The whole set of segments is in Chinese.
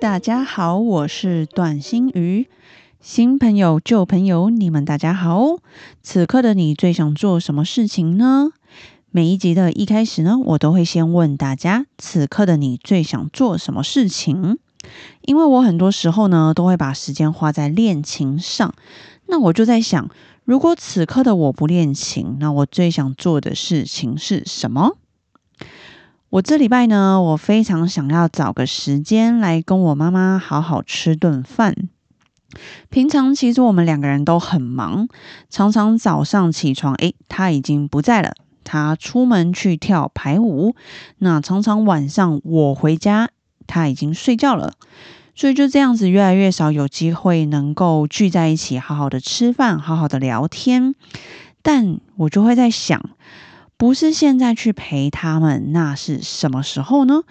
大家好，我是段心瑜。新朋友、旧朋友，你们大家好。此刻的你最想做什么事情呢？每一集的一开始呢，我都会先问大家：此刻的你最想做什么事情？因为我很多时候呢，都会把时间花在练琴上。那我就在想，如果此刻的我不练琴，那我最想做的事情是什么？我这礼拜呢，我非常想要找个时间来跟我妈妈好好吃顿饭。平常其实我们两个人都很忙，常常早上起床，诶，她已经不在了，她出门去跳排舞。那常常晚上我回家，她已经睡觉了，所以就这样子，越来越少有机会能够聚在一起，好好的吃饭，好好的聊天。但我就会在想。不是现在去陪他们，那是什么时候呢？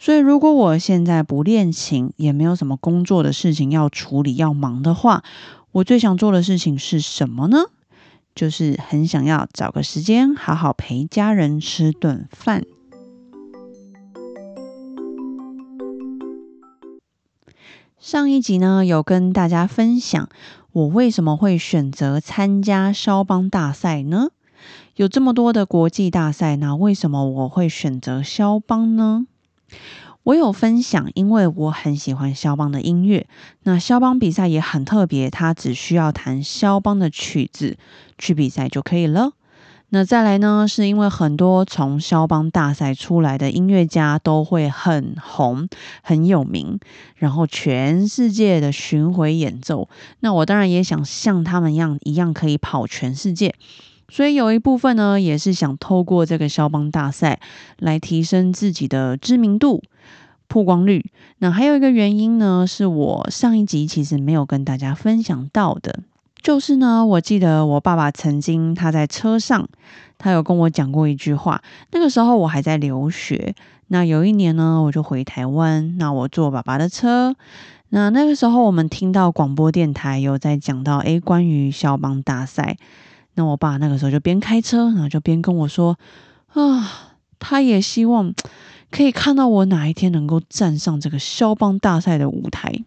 所以，如果我现在不练琴，也没有什么工作的事情要处理、要忙的话，我最想做的事情是什么呢？就是很想要找个时间，好好陪家人吃顿饭。上一集呢，有跟大家分享我为什么会选择参加肖邦大赛呢？有这么多的国际大赛，那为什么我会选择肖邦呢？我有分享，因为我很喜欢肖邦的音乐。那肖邦比赛也很特别，他只需要弹肖邦的曲子去比赛就可以了。那再来呢，是因为很多从肖邦大赛出来的音乐家都会很红、很有名，然后全世界的巡回演奏。那我当然也想像他们一样，一样可以跑全世界。所以有一部分呢，也是想透过这个肖邦大赛来提升自己的知名度、曝光率。那还有一个原因呢，是我上一集其实没有跟大家分享到的，就是呢，我记得我爸爸曾经他在车上，他有跟我讲过一句话。那个时候我还在留学，那有一年呢，我就回台湾，那我坐爸爸的车，那那个时候我们听到广播电台有在讲到，诶，关于肖邦大赛。那我爸那个时候就边开车，然后就边跟我说：“啊，他也希望可以看到我哪一天能够站上这个肖邦大赛的舞台。”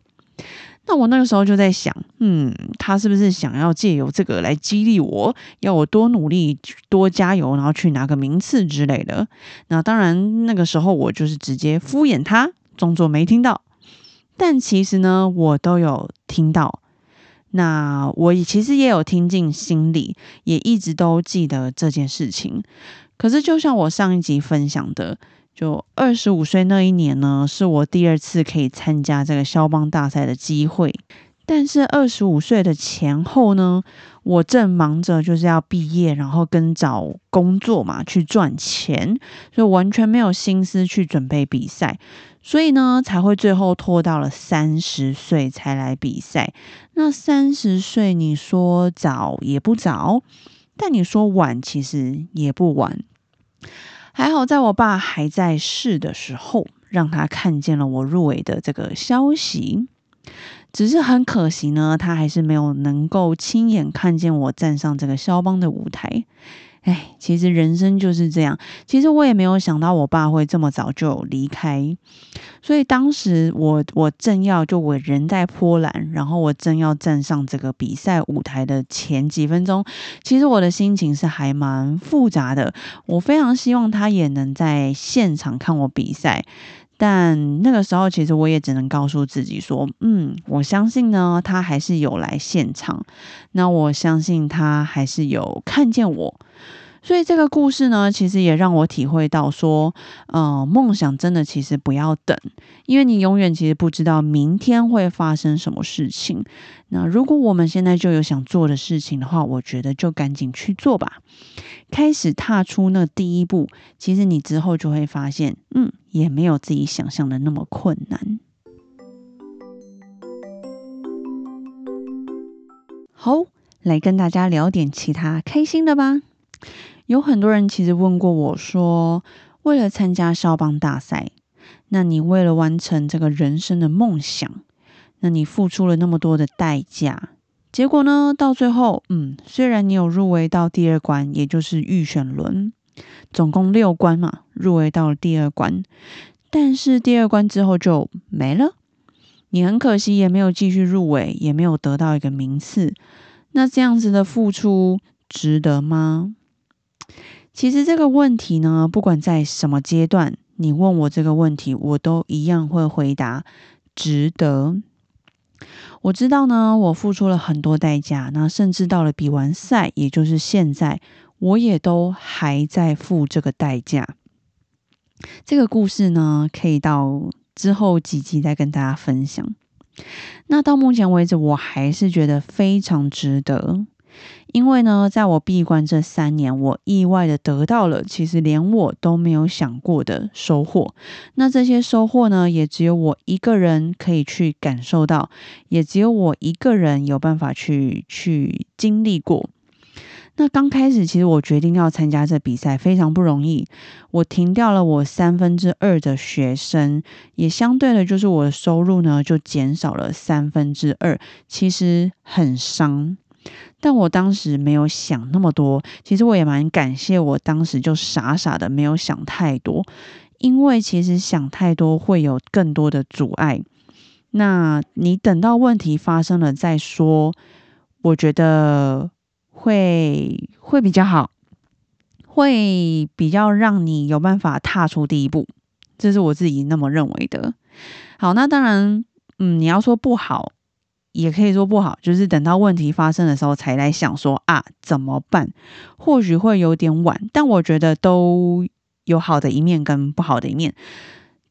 那我那个时候就在想，嗯，他是不是想要借由这个来激励我，要我多努力、多加油，然后去拿个名次之类的？那当然，那个时候我就是直接敷衍他，装作没听到。但其实呢，我都有听到。那我其实也有听进心里，也一直都记得这件事情。可是，就像我上一集分享的，就二十五岁那一年呢，是我第二次可以参加这个肖邦大赛的机会。但是二十五岁的前后呢，我正忙着就是要毕业，然后跟找工作嘛，去赚钱，所以完全没有心思去准备比赛。所以呢，才会最后拖到了三十岁才来比赛。那三十岁，你说早也不早，但你说晚，其实也不晚。还好，在我爸还在世的时候，让他看见了我入围的这个消息。只是很可惜呢，他还是没有能够亲眼看见我站上这个肖邦的舞台。哎，其实人生就是这样。其实我也没有想到我爸会这么早就离开，所以当时我我正要就我人在波兰，然后我正要站上这个比赛舞台的前几分钟，其实我的心情是还蛮复杂的。我非常希望他也能在现场看我比赛，但那个时候其实我也只能告诉自己说，嗯，我相信呢，他还是有来现场，那我相信他还是有看见我。所以这个故事呢，其实也让我体会到说，嗯，梦想真的其实不要等，因为你永远其实不知道明天会发生什么事情。那如果我们现在就有想做的事情的话，我觉得就赶紧去做吧，开始踏出那第一步，其实你之后就会发现，嗯，也没有自己想象的那么困难。好来跟大家聊点其他开心的吧。有很多人其实问过我说为了参加肖邦大赛那你为了完成这个人生的梦想那你付出了那么多的代价结果呢到最后嗯虽然你有入围到第二关也就是预选轮总共六关嘛，入围到了第二关，但是第二关之后就没了。你很可惜，也没有继续入围，也没有得到一个名次。那这样子的付出值得吗？其实这个问题呢，不管在什么阶段，你问我这个问题，我都一样会回答值得。我知道呢，我付出了很多代价，那甚至到了比完赛，也就是现在，我也都还在付这个代价。这个故事呢，可以到。之后几集再跟大家分享。那到目前为止，我还是觉得非常值得，因为呢，在我闭关这三年，我意外的得到了其实连我都没有想过的收获。那这些收获呢，也只有我一个人可以去感受到，也只有我一个人有办法去去经历过。那刚开始，其实我决定要参加这比赛非常不容易。我停掉了我三分之二的学生，也相对的，就是我的收入呢就减少了三分之二，其实很伤。但我当时没有想那么多，其实我也蛮感谢我当时就傻傻的没有想太多，因为其实想太多会有更多的阻碍。那你等到问题发生了再说，我觉得。会会比较好，会比较让你有办法踏出第一步，这是我自己那么认为的。好，那当然，嗯，你要说不好，也可以说不好，就是等到问题发生的时候才来想说啊怎么办，或许会有点晚，但我觉得都有好的一面跟不好的一面。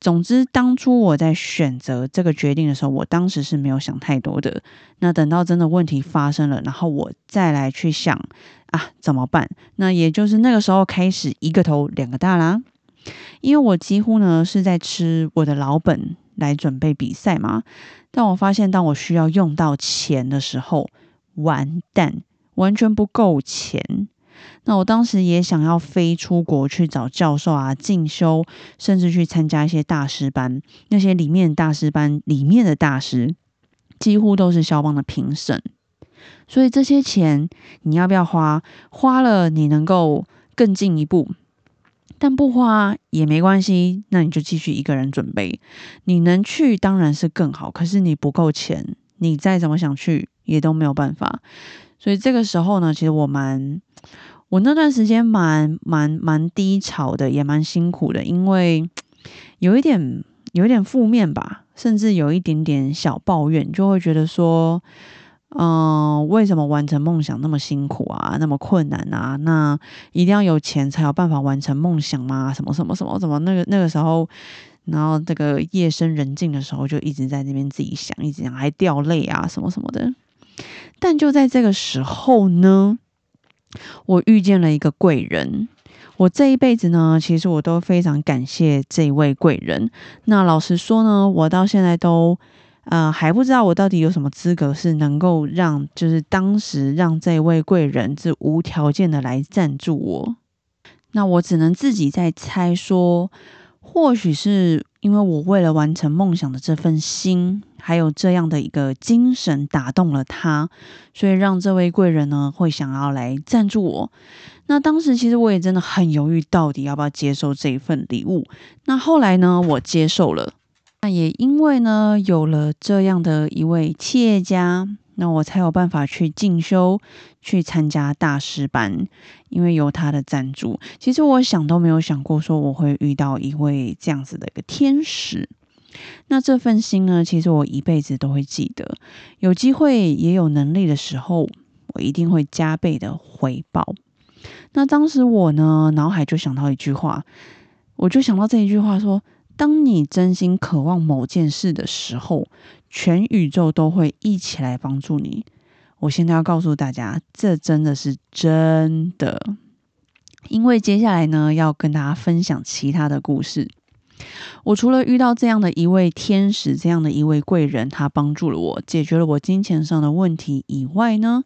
总之，当初我在选择这个决定的时候，我当时是没有想太多的。那等到真的问题发生了，然后我再来去想啊怎么办？那也就是那个时候开始一个头两个大啦。因为我几乎呢是在吃我的老本来准备比赛嘛。但我发现，当我需要用到钱的时候，完蛋，完全不够钱。那我当时也想要飞出国去找教授啊进修，甚至去参加一些大师班。那些里面大师班里面的大师，几乎都是肖邦的评审。所以这些钱你要不要花？花了你能够更进一步，但不花也没关系。那你就继续一个人准备。你能去当然是更好，可是你不够钱，你再怎么想去也都没有办法。所以这个时候呢，其实我蛮。我那段时间蛮蛮蛮低潮的，也蛮辛苦的，因为有一点有一点负面吧，甚至有一点点小抱怨，就会觉得说，嗯，为什么完成梦想那么辛苦啊，那么困难啊？那一定要有钱才有办法完成梦想吗？什么什么什么？怎么那个那个时候，然后这个夜深人静的时候，就一直在那边自己想，一直想，还掉泪啊，什么什么的。但就在这个时候呢。我遇见了一个贵人，我这一辈子呢，其实我都非常感谢这位贵人。那老实说呢，我到现在都呃还不知道我到底有什么资格是能够让，就是当时让这位贵人是无条件的来赞助我。那我只能自己在猜说，或许是。因为我为了完成梦想的这份心，还有这样的一个精神打动了他，所以让这位贵人呢会想要来赞助我。那当时其实我也真的很犹豫，到底要不要接受这一份礼物。那后来呢，我接受了。那也因为呢，有了这样的一位企业家。那我才有办法去进修，去参加大师班，因为有他的赞助。其实我想都没有想过，说我会遇到一位这样子的一个天使。那这份心呢，其实我一辈子都会记得。有机会也有能力的时候，我一定会加倍的回报。那当时我呢，脑海就想到一句话，我就想到这一句话说。当你真心渴望某件事的时候，全宇宙都会一起来帮助你。我现在要告诉大家，这真的是真的。因为接下来呢，要跟大家分享其他的故事。我除了遇到这样的一位天使，这样的一位贵人，他帮助了我，解决了我金钱上的问题以外呢，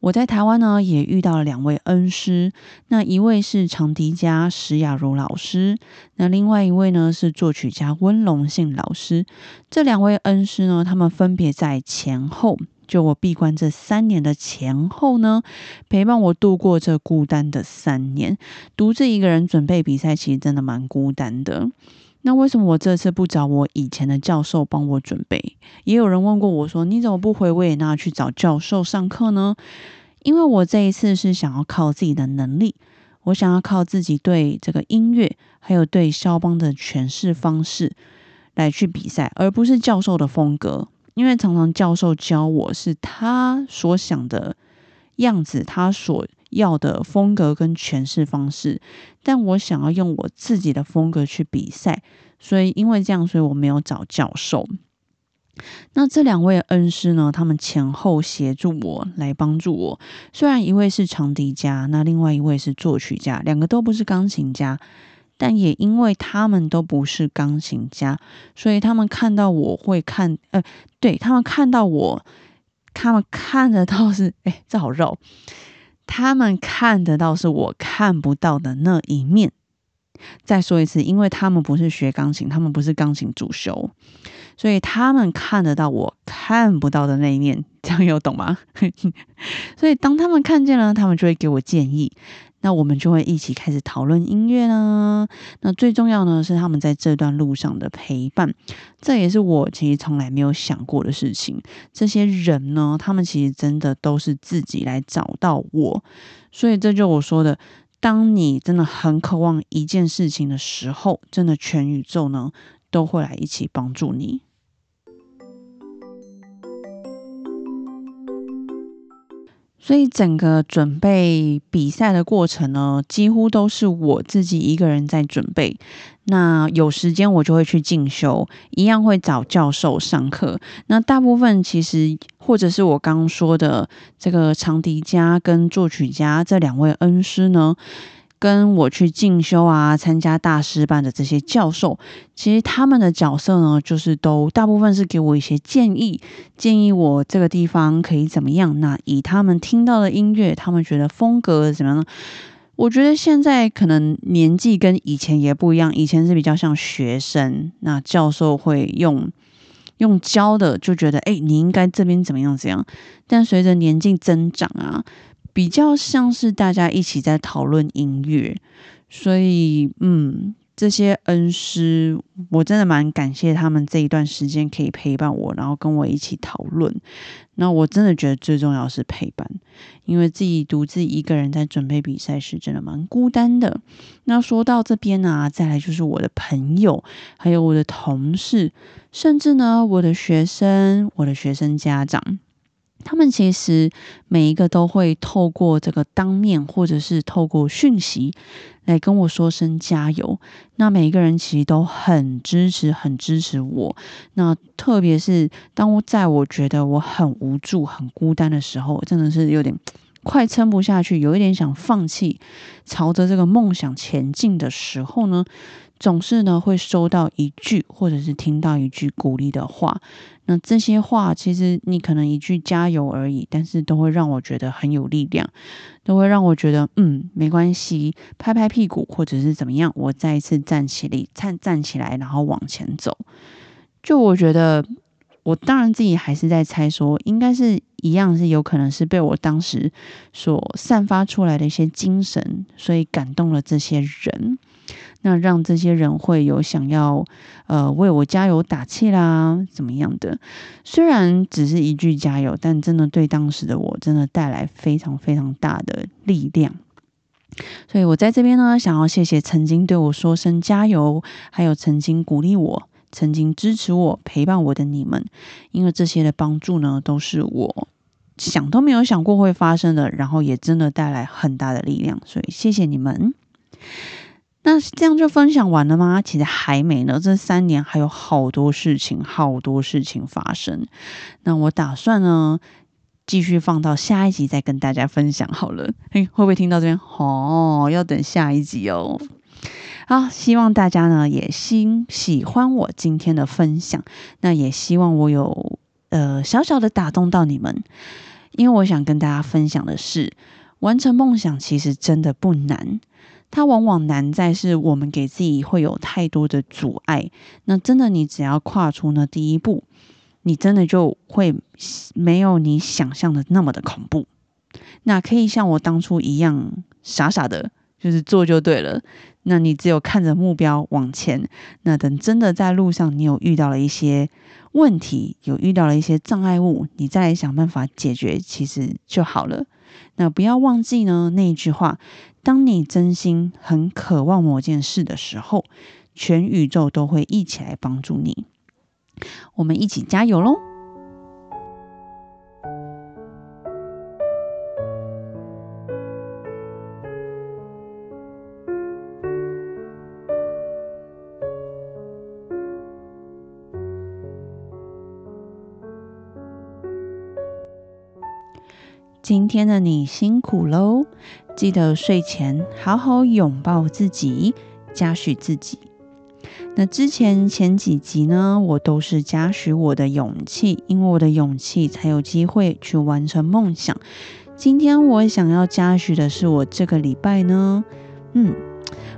我在台湾呢也遇到了两位恩师。那一位是长笛家石雅茹老师，那另外一位呢是作曲家温龙信老师。这两位恩师呢，他们分别在前后。就我闭关这三年的前后呢，陪伴我度过这孤单的三年。独自一个人准备比赛，其实真的蛮孤单的。那为什么我这次不找我以前的教授帮我准备？也有人问过我说：“你怎么不回维也纳去找教授上课呢？”因为我这一次是想要靠自己的能力，我想要靠自己对这个音乐，还有对肖邦的诠释方式来去比赛，而不是教授的风格。因为常常教授教我是他所想的样子，他所要的风格跟诠释方式，但我想要用我自己的风格去比赛，所以因为这样，所以我没有找教授。那这两位恩师呢，他们前后协助我来帮助我。虽然一位是长笛家，那另外一位是作曲家，两个都不是钢琴家。但也因为他们都不是钢琴家，所以他们看到我会看，呃，对他们看到我，他们看得到是，哎，这好绕，他们看得到是我看不到的那一面。再说一次，因为他们不是学钢琴，他们不是钢琴主修，所以他们看得到我看不到的那一面。这样有懂吗？所以当他们看见了，他们就会给我建议。那我们就会一起开始讨论音乐啦。那最重要呢是他们在这段路上的陪伴，这也是我其实从来没有想过的事情。这些人呢，他们其实真的都是自己来找到我，所以这就我说的，当你真的很渴望一件事情的时候，真的全宇宙呢都会来一起帮助你。所以整个准备比赛的过程呢，几乎都是我自己一个人在准备。那有时间我就会去进修，一样会找教授上课。那大部分其实，或者是我刚刚说的这个长笛家跟作曲家这两位恩师呢。跟我去进修啊，参加大师班的这些教授，其实他们的角色呢，就是都大部分是给我一些建议，建议我这个地方可以怎么样。那以他们听到的音乐，他们觉得风格怎么样呢？我觉得现在可能年纪跟以前也不一样，以前是比较像学生，那教授会用用教的，就觉得哎，你应该这边怎么样怎样。但随着年纪增长啊。比较像是大家一起在讨论音乐，所以嗯，这些恩师我真的蛮感谢他们这一段时间可以陪伴我，然后跟我一起讨论。那我真的觉得最重要是陪伴，因为自己独自一个人在准备比赛是，真的蛮孤单的。那说到这边呢，再来就是我的朋友，还有我的同事，甚至呢我的学生，我的学生家长。他们其实每一个都会透过这个当面，或者是透过讯息来跟我说声加油。那每一个人其实都很支持，很支持我。那特别是当我在我觉得我很无助、很孤单的时候，真的是有点快撑不下去，有一点想放弃，朝着这个梦想前进的时候呢。总是呢会收到一句，或者是听到一句鼓励的话。那这些话其实你可能一句加油而已，但是都会让我觉得很有力量，都会让我觉得嗯没关系，拍拍屁股或者是怎么样，我再一次站起来，站站起来，然后往前走。就我觉得，我当然自己还是在猜说，应该是一样，是有可能是被我当时所散发出来的一些精神，所以感动了这些人。那让这些人会有想要，呃，为我加油打气啦，怎么样的？虽然只是一句加油，但真的对当时的我真的带来非常非常大的力量。所以我在这边呢，想要谢谢曾经对我说声加油，还有曾经鼓励我、曾经支持我、陪伴我的你们，因为这些的帮助呢，都是我想都没有想过会发生的，然后也真的带来很大的力量。所以谢谢你们。那这样就分享完了吗？其实还没呢，这三年还有好多事情，好多事情发生。那我打算呢，继续放到下一集再跟大家分享好了。嘿，会不会听到这边？哦，要等下一集哦。好，希望大家呢也喜喜欢我今天的分享，那也希望我有呃小小的打动到你们，因为我想跟大家分享的是，完成梦想其实真的不难。它往往难在是我们给自己会有太多的阻碍。那真的，你只要跨出那第一步，你真的就会没有你想象的那么的恐怖。那可以像我当初一样傻傻的，就是做就对了。那你只有看着目标往前。那等真的在路上，你有遇到了一些问题，有遇到了一些障碍物，你再来想办法解决，其实就好了。那不要忘记呢那一句话。当你真心很渴望某件事的时候，全宇宙都会一起来帮助你。我们一起加油喽！今天的你辛苦喽！记得睡前好好拥抱自己，嘉许自己。那之前前几集呢，我都是嘉许我的勇气，因为我的勇气才有机会去完成梦想。今天我想要嘉许的是，我这个礼拜呢，嗯，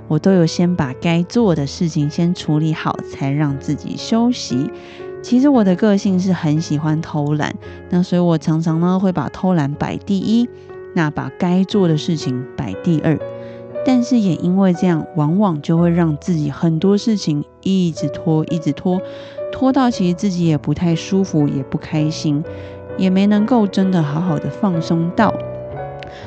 我都有先把该做的事情先处理好，才让自己休息。其实我的个性是很喜欢偷懒，那所以我常常呢会把偷懒摆第一。那把该做的事情摆第二，但是也因为这样，往往就会让自己很多事情一直拖，一直拖，拖到其实自己也不太舒服，也不开心，也没能够真的好好的放松到。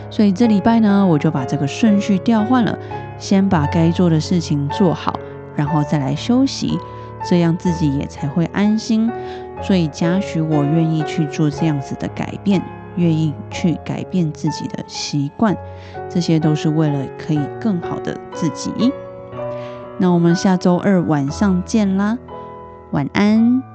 所以这礼拜呢，我就把这个顺序调换了，先把该做的事情做好，然后再来休息，这样自己也才会安心。所以嘉许我愿意去做这样子的改变。愿意去改变自己的习惯，这些都是为了可以更好的自己。那我们下周二晚上见啦，晚安。